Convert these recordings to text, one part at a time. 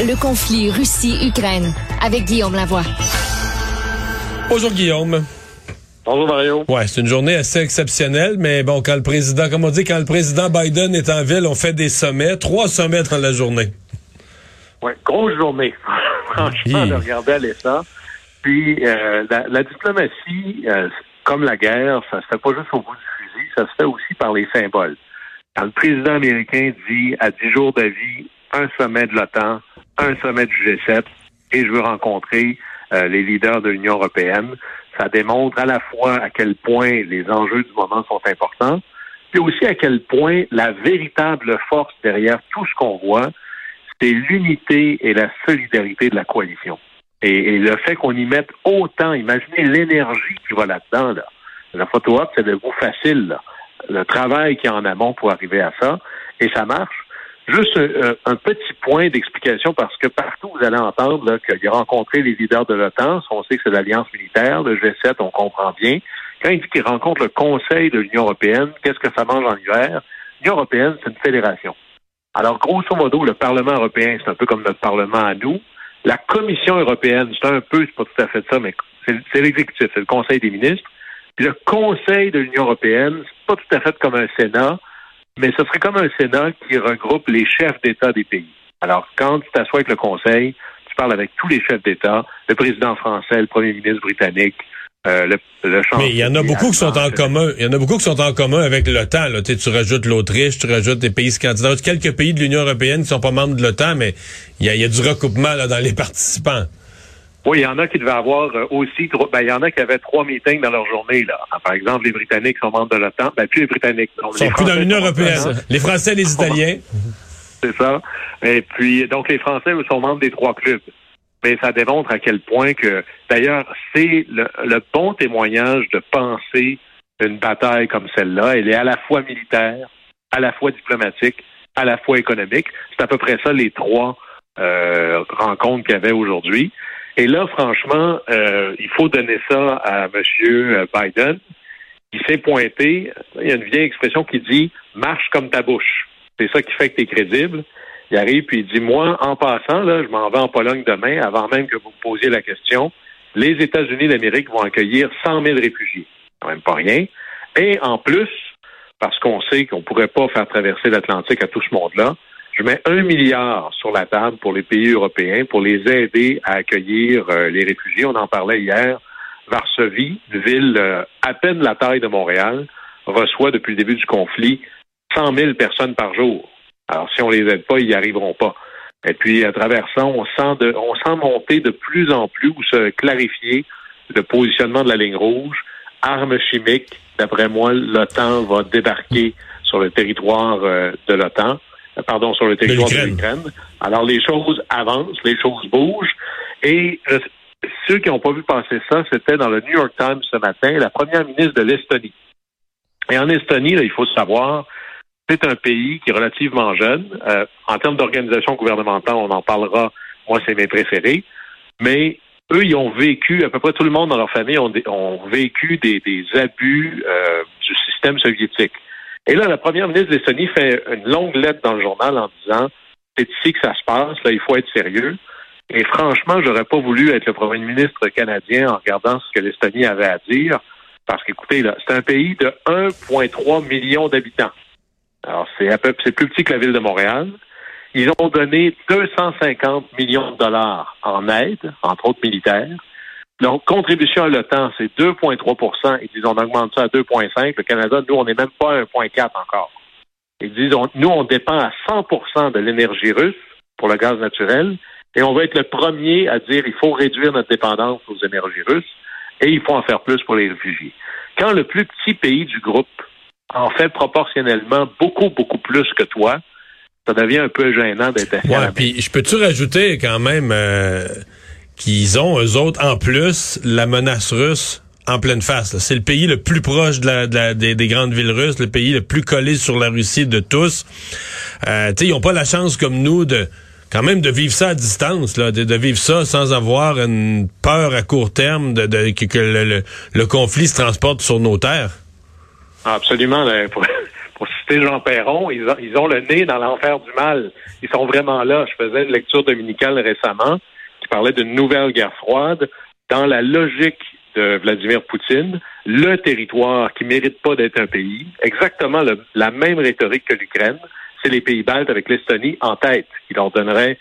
le conflit Russie-Ukraine avec Guillaume Lavoie. Bonjour Guillaume. Bonjour Mario. Ouais, c'est une journée assez exceptionnelle, mais bon, quand le président, comme on dit, quand le président Biden est en ville, on fait des sommets, trois sommets dans la journée. Ouais, grosse journée. Franchement, de regarder aller ça. Puis euh, la, diplomatie, euh, comme la guerre, ça se fait pas juste au bout du fusil, ça se fait aussi par les symboles. Quand le président américain dit à 10 jours d'avis, un sommet de l'OTAN, un sommet du G7, et je veux rencontrer euh, les leaders de l'Union européenne, ça démontre à la fois à quel point les enjeux du moment sont importants, puis aussi à quel point la véritable force derrière tout ce qu'on voit, c'est l'unité et la solidarité de la coalition. Et, le fait qu'on y mette autant, imaginez l'énergie qui va là-dedans. Là. La photo op, c'est le goût facile. Là. Le travail qui est en amont pour arriver à ça. Et ça marche. Juste euh, un, petit point d'explication parce que partout vous allez entendre qu'il a rencontré les leaders de l'OTAN. On sait que c'est l'alliance militaire, le G7, on comprend bien. Quand il dit qu'il rencontre le Conseil de l'Union européenne, qu'est-ce que ça mange en hiver? L'Union européenne, c'est une fédération. Alors, grosso modo, le Parlement européen, c'est un peu comme notre Parlement à nous. La Commission européenne, c'est un peu, c'est pas tout à fait ça, mais c'est l'exécutif, c'est le Conseil des ministres. Puis le Conseil de l'Union européenne, c'est pas tout à fait comme un Sénat, mais ce serait comme un Sénat qui regroupe les chefs d'État des pays. Alors, quand tu t'assois avec le Conseil, tu parles avec tous les chefs d'État, le président français, le premier ministre britannique, euh, Mais il y en a beaucoup qui sont en commun. Il y en a beaucoup qui sont en commun avec l'OTAN. Tu, tu rajoutes l'Autriche, tu rajoutes des pays scandinaves, quelques pays de l'Union européenne qui sont pas membres de l'OTAN, mais il y a, du recoupement dans les participants. Oui, il y en a qui devaient avoir euh, aussi, ben, il y en a qui avaient trois meetings dans leur journée. Là. Par exemple, les Britanniques sont membres de l'OTAN, ben, plus les Britanniques. Ils sont plus dans l'Union européenne. Les Français et les Italiens. C'est ça. Et puis, donc, les Français sont membres des trois clubs mais ça démontre à quel point que, d'ailleurs, c'est le, bon témoignage de penser une bataille comme celle-là. Elle est à la fois militaire, à la fois diplomatique, à la fois économique. C'est à peu près ça les trois euh, rencontres qu'il y avait aujourd'hui. Et là, franchement, euh, il faut donner ça à M. Biden. Il s'est pointé. Il y a une vieille expression qui dit marche comme ta bouche. C'est ça qui fait que tu es crédible. Il arrive puis il dit Moi, en passant, là, je m'en vais en Pologne demain, avant même que vous me posiez la question. Les États-Unis d'Amérique vont accueillir 100 000 réfugiés. Quand même pas rien. Et en plus, parce qu'on sait qu'on ne pourrait pas faire traverser l'Atlantique à tout ce monde-là, je mets un milliard sur la table pour les pays européens pour les aider à accueillir euh, les réfugiés. On en parlait hier. Varsovie, une ville euh, à peine la taille de Montréal, reçoit depuis le début du conflit 100 000 personnes par jour. Alors, si on les aide pas, ils n'y arriveront pas. Et puis, à travers ça, on sent, on sent monter de plus en plus ou se clarifier le positionnement de la ligne rouge. Armes chimiques, d'après moi, l'OTAN va débarquer sur le territoire euh, de l'OTAN, pardon, sur le territoire de l'Ukraine. Alors, les choses avancent, les choses bougent. Et euh, ceux qui n'ont pas vu passer ça, c'était dans le New York Times ce matin, la première ministre de l'Estonie. Et en Estonie, là, il faut savoir, c'est un pays qui est relativement jeune. Euh, en termes d'organisation gouvernementale, on en parlera. Moi, c'est mes préférés. Mais eux, ils ont vécu, à peu près tout le monde dans leur famille ont, vécu des, abus euh, du système soviétique. Et là, la première ministre d'Estonie fait une longue lettre dans le journal en disant c'est ici que ça se passe, là, il faut être sérieux. Et franchement, j'aurais pas voulu être le premier ministre canadien en regardant ce que l'Estonie avait à dire. Parce qu'écoutez, là, c'est un pays de 1,3 million d'habitants. Alors, c'est un peu, c'est plus petit que la ville de Montréal. Ils ont donné 250 millions de dollars en aide, entre autres militaires. Donc, contribution à l'OTAN, c'est 2,3% Ils disent on augmente ça à 2,5 Le Canada, nous, on n'est même pas à 1,4 encore. Ils disent nous, on dépend à 100% de l'énergie russe pour le gaz naturel et on va être le premier à dire il faut réduire notre dépendance aux énergies russes et il faut en faire plus pour les réfugiés. Quand le plus petit pays du groupe en fait proportionnellement beaucoup, beaucoup plus que toi, ça devient un peu gênant d'être ouais, puis je peux-tu rajouter quand même euh, qu'ils ont, eux autres, en plus, la menace russe en pleine face. C'est le pays le plus proche de la, des, grandes villes russes, le pays le plus collé sur la Russie de tous. Euh, ils n'ont pas la chance comme nous de quand même de vivre ça à distance, là, de, vivre ça sans avoir une peur à court terme de, que, le conflit se transporte sur nos terres. Absolument. pour, citer Jean Perron, ils ont, ils ont le nez dans l'enfer du mal. Ils sont vraiment là. Je faisais une lecture dominicale récemment qui parlait d'une nouvelle guerre froide. Dans la logique de Vladimir Poutine, le territoire qui mérite pas d'être un pays, exactement la même rhétorique que l'Ukraine, c'est les pays baltes avec l'Estonie en tête, qui leur donnerait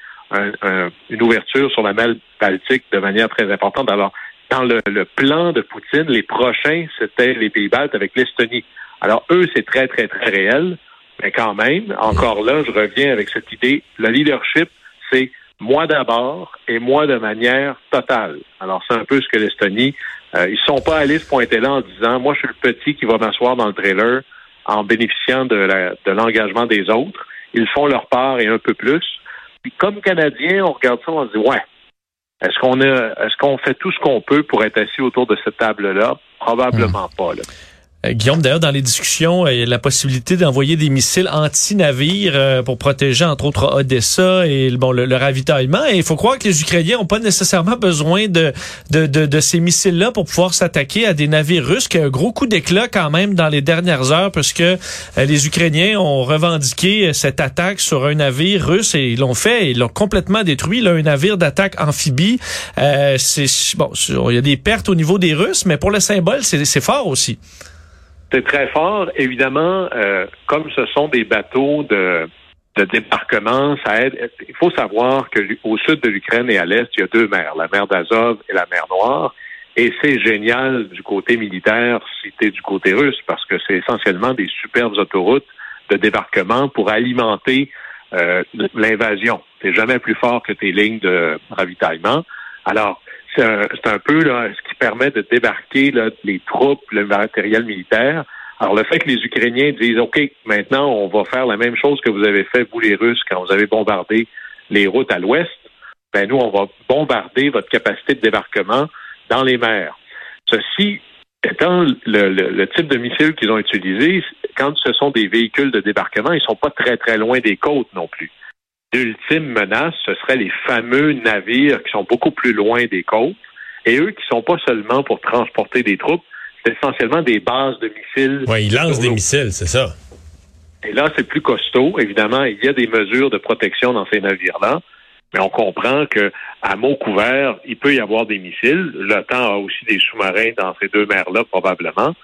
une ouverture sur la mer Baltique de manière très importante. Alors, dans le, plan de Poutine, les prochains, c'était les pays baltes avec l'Estonie. Alors, eux, c'est très, très, très réel, mais quand même, encore là, je reviens avec cette idée, le leadership, c'est moi d'abord et moi de manière totale. Alors, c'est un peu ce que l'Estonie, euh, ils sont pas allés se pointer là en disant, moi, je suis le petit qui va m'asseoir dans le trailer en bénéficiant de l'engagement des autres. Ils font leur part et un peu plus. Puis comme Canadiens, on regarde ça, on se dit ouais. Est-ce qu'on a est-ce qu'on fait tout ce qu'on peut pour être assis autour de cette table-là? Probablement hmm. pas. Là. Euh, Guillaume, d'ailleurs, dans les discussions, il y a la possibilité d'envoyer des missiles anti-navires euh, pour protéger, entre autres, Odessa et bon, le, ravitaillement. Et il faut croire que les Ukrainiens n'ont pas nécessairement besoin de, de, de, ces missiles-là pour pouvoir s'attaquer à des navires russes, qui a un gros coup d'éclat quand même dans les dernières heures, parce que euh, les Ukrainiens ont revendiqué cette attaque sur un navire russe et ils l'ont fait, ils l'ont complètement détruit. Là, un navire d'attaque amphibie. c'est bon, il y a des pertes au niveau des Russes, mais pour le symbole, c'est fort aussi. C'est très fort. Évidemment, euh, comme ce sont des bateaux de, débarquement, ça aide. Il faut savoir que au sud de l'Ukraine et à l'est, il y a deux mers, la mer d'Azov et la mer Noire. Et c'est génial du côté militaire si tu du côté russe, parce que c'est essentiellement des superbes autoroutes de débarquement pour alimenter euh, l'invasion. C'est jamais plus fort que tes lignes de ravitaillement. Alors, c'est un, peu là, ce qui permet de débarquer là, les troupes, le matériel militaire. Alors, le fait que les Ukrainiens disent, OK, maintenant, on va faire la même chose que vous avez fait, vous les Russes, quand vous avez bombardé les routes à l'ouest, ben nous, on va bombarder votre capacité de débarquement dans les mers. Ceci étant le, le type de missile qu'ils ont utilisé, quand ce sont des véhicules de débarquement, ils sont pas très, très loin des côtes non plus. L'ultime menace, ce serait les fameux navires qui sont beaucoup plus loin des côtes et eux qui sont pas seulement pour transporter des troupes, c'est essentiellement des bases de missiles. Oui, ils lancent des missiles, c'est ça. Et là, c'est plus costaud. Évidemment, il y a des mesures de protection dans ces navires-là. Mais on comprend que à mot couvert, il peut y avoir des missiles. L'OTAN a aussi des sous-marins dans ces deux mers-là, probablement.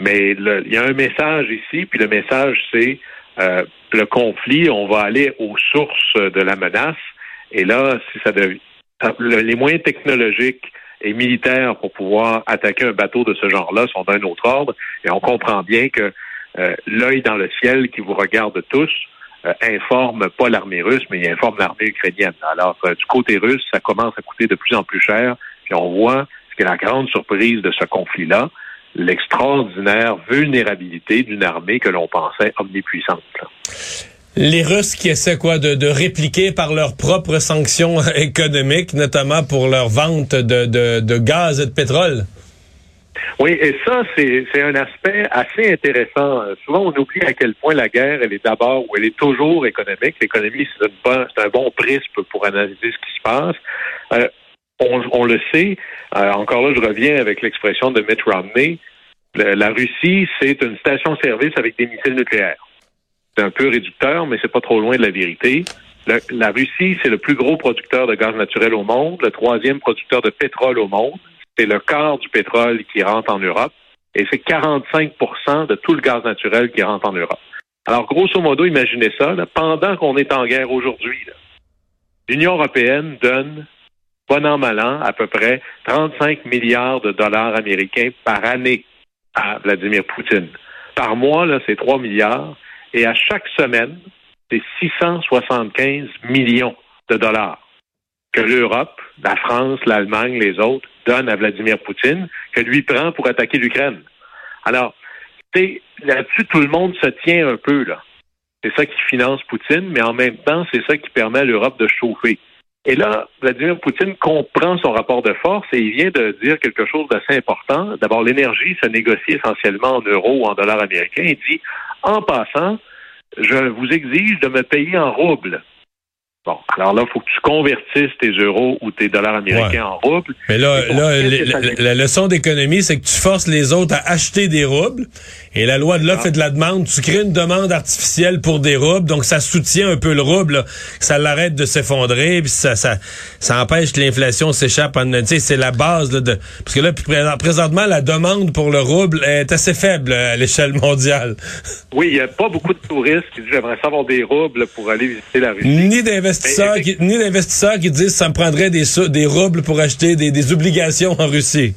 Mais il y a un message ici, puis le message, c'est euh, le conflit, on va aller aux sources de la menace. Et là, si ça devient les moyens technologiques et militaires pour pouvoir attaquer un bateau de ce genre-là sont d'un autre ordre. Et on comprend bien que euh, l'œil dans le ciel qui vous regarde tous euh, informe pas l'armée russe, mais il informe l'armée ukrainienne. Alors, du côté russe, ça commence à coûter de plus en plus cher. Puis on voit ce qui la grande surprise de ce conflit-là, l'extraordinaire vulnérabilité d'une armée que l'on pensait omnipuissante. Les Russes qui essaient quoi de, répliquer par leurs propres sanctions économiques, notamment pour leur vente de, gaz et de pétrole. Oui, et ça, c'est un aspect assez intéressant. Souvent, on oublie à quel point la guerre, elle est d'abord ou elle est toujours économique. L'économie, c'est un bon prisme pour analyser ce qui se passe. Euh, on, le sait, euh, encore là, je reviens avec l'expression de Mitt Romney, la Russie, c'est une station-service avec des missiles nucléaires. C'est un peu réducteur, mais c'est pas trop loin de la vérité. la Russie, c'est le plus gros producteur de gaz naturel au monde, le troisième producteur de pétrole au monde. C'est le quart du pétrole qui rentre en Europe et c'est 45% de tout le gaz naturel qui rentre en Europe. Alors, grosso modo, imaginez ça, pendant qu'on est en guerre aujourd'hui, l'Union européenne donne bon an, mal an, à peu près 35 milliards de dollars américains par année à Vladimir Poutine. Par mois, là, c'est 3 milliards. Et à chaque semaine, c'est 675 millions de dollars que l'Europe, la France, l'Allemagne, les autres donnent à Vladimir Poutine, que lui prend pour attaquer l'Ukraine. Alors, là-dessus, tout le monde se tient un peu, là. C'est ça qui finance Poutine, mais en même temps, c'est ça qui permet à l'Europe de chauffer. Et là, Vladimir Poutine comprend son rapport de force et il vient de dire quelque chose d'assez important. D'abord, l'énergie se négocie essentiellement en euros ou en dollars américains. Il dit, en passant, je vous exige de me payer en roubles. Bon, alors là, il faut que tu convertisses tes euros ou tes dollars américains en roubles. Mais là, là la, leçon d'économie, c'est que tu forces les autres à acheter des roubles. Et la loi de l'offre et de la demande, tu crées une demande artificielle pour des roubles, donc ça soutient un peu le rouble, ça l'arrête de s'effondrer, puis ça, ça, ça empêche que l'inflation s'échappe. En, c'est la base de, parce que là, présentement, la demande pour le rouble est assez faible à l'échelle mondiale. Oui, il n'y a pas beaucoup de touristes qui disent j'aimerais savoir des roubles pour aller visiter la Russie. Ni d'investisseurs qui, ni d'investisseurs qui disent ça me prendrait des, des roubles pour acheter des, des obligations en Russie.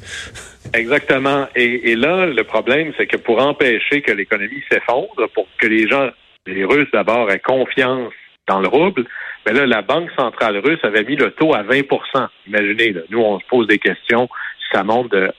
Exactement. Et, là, le problème, c'est que pour empêcher que l'économie s'effondre, pour que les gens, les Russes d'abord, aient confiance dans le rouble, mais ben là, la Banque centrale russe avait mis le taux à 20% Imaginez, là, nous, on se pose des questions si ça monte de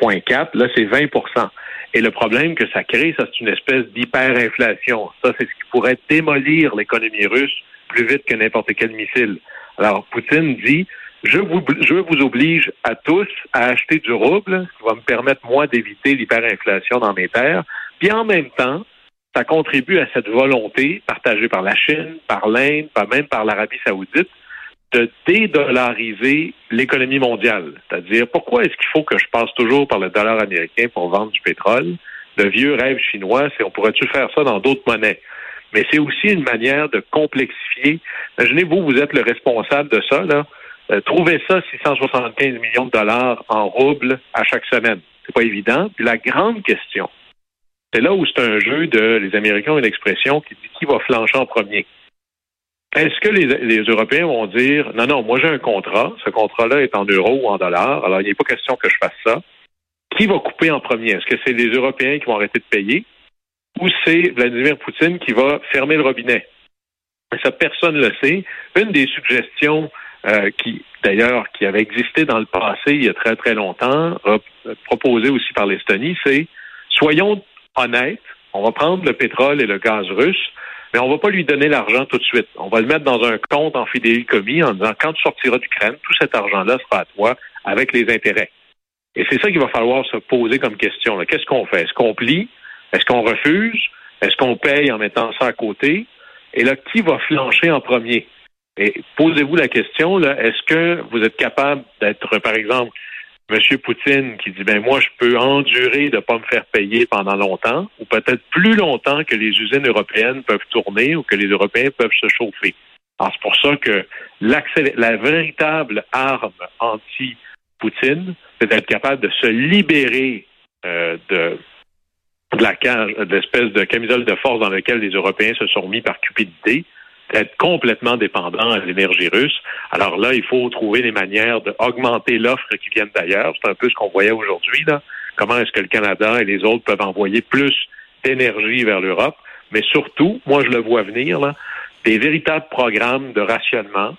0,4. Là, c'est 20% Et le problème que ça crée, ça, c'est une espèce d'hyperinflation. Ça, c'est ce qui pourrait démolir l'économie russe plus vite que n'importe quel missile. Alors, Poutine dit, je vous, je vous oblige à tous à acheter du rouble, ce qui va me permettre, moi, d'éviter l'hyperinflation dans mes terres. Puis en même temps, ça contribue à cette volonté partagée par la Chine, par l'Inde, pas même par l'Arabie saoudite, de dédollariser l'économie mondiale. C'est-à-dire, pourquoi est-ce qu'il faut que je passe toujours par le dollar américain pour vendre du pétrole? Le vieux rêve chinois, c'est on pourrait-tu faire ça dans d'autres monnaies? Mais c'est aussi une manière de complexifier. Imaginez, vous, êtes le responsable de ça, là. Euh, trouvez ça 675 millions de dollars en roubles à chaque semaine. C'est pas évident. Puis la grande question, c'est là où c'est un jeu de les Américains ont une expression qui dit qui va flancher en premier. Est-ce que les, Européens vont dire non, non, moi j'ai un contrat, ce contrat-là est en euros ou en dollars, alors il n'est pas question que je fasse ça. Qui va couper en premier? Est-ce que c'est les Européens qui vont arrêter de payer? Ou c'est Vladimir Poutine qui va fermer le robinet? Ça, personne ne le sait. Une des suggestions euh, qui, d'ailleurs, qui avait existé dans le passé il y a très, très longtemps, proposé aussi par l'Estonie, c'est soyons honnêtes, on va prendre le pétrole et le gaz russe, mais on va pas lui donner l'argent tout de suite. On va le mettre dans un compte en fidélicommis en disant quand tu sortiras d'Ukraine, tout cet argent-là sera à toi avec les intérêts. Et c'est ça qu'il va falloir se poser comme question. Qu'est-ce qu'on fait? Est-ce qu'on plie? Est-ce qu'on refuse? Est-ce qu'on paye en mettant ça à côté? Et là, qui va flancher en premier? Et posez-vous la question, là, est-ce que vous êtes capable d'être, par exemple, M. Poutine qui dit ben moi je peux endurer de ne pas me faire payer pendant longtemps, ou peut-être plus longtemps que les usines européennes peuvent tourner ou que les Européens peuvent se chauffer? Alors c'est pour ça que la véritable arme anti-Poutine, c'est d'être capable de se libérer euh, de, de la cage, de l'espèce de camisole de force dans laquelle les Européens se sont mis par cupidité, être complètement dépendant à l'énergie russe. Alors là, il faut trouver des manières d'augmenter l'offre qui viennent d'ailleurs. C'est un peu ce qu'on voyait aujourd'hui. Là. Comment est-ce que le Canada et les autres peuvent envoyer plus d'énergie vers l'Europe? Mais surtout, moi je le vois venir, là, des véritables programmes de rationnement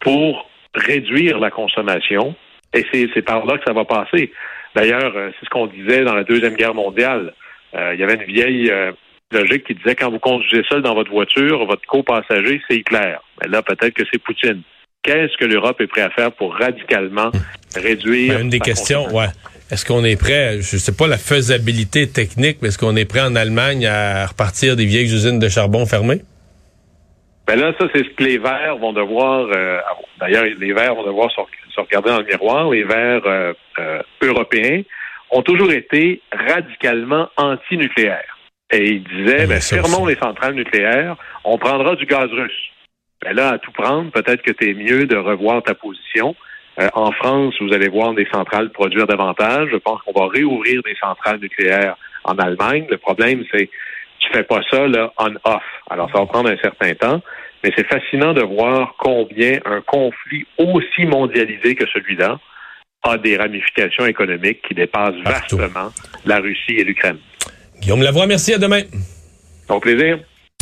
pour réduire la consommation. Et c'est par là que ça va passer. D'ailleurs, euh, c'est ce qu'on disait dans la Deuxième Guerre mondiale. Euh, il y avait une vieille euh, logique qui disait quand vous conduisez seul dans votre voiture, votre copassager, c'est Hitler. Mais là, peut-être que c'est Poutine. Qu'est-ce que l'Europe est prête à faire pour radicalement réduire ben, Une des questions, ouais. Est-ce qu'on est prêt, je sais pas la faisabilité technique, mais est-ce qu'on est prêt en Allemagne à repartir des vieilles usines de charbon fermées? Ben là, ça, c'est ce que les Verts vont devoir, euh, d'ailleurs, les Verts vont devoir se, regarder dans le miroir. Les Verts euh, euh, européens ont toujours été radicalement anti-nucléaires. Et il disait, ben, fermons les centrales nucléaires, on prendra du gaz russe. Ben là, à tout prendre, peut-être que tu es mieux de revoir ta position. Euh, en France, vous allez voir des centrales produire davantage. Je pense qu'on va réouvrir des centrales nucléaires en Allemagne. Le problème, c'est tu fais pas ça là on-off. Alors, ça va prendre un certain temps. Mais c'est fascinant de voir combien un conflit aussi mondialisé que celui-là a des ramifications économiques qui dépassent vastement la Russie et l'Ukraine. Guillaume Lavoie, merci, à demain. Au plaisir.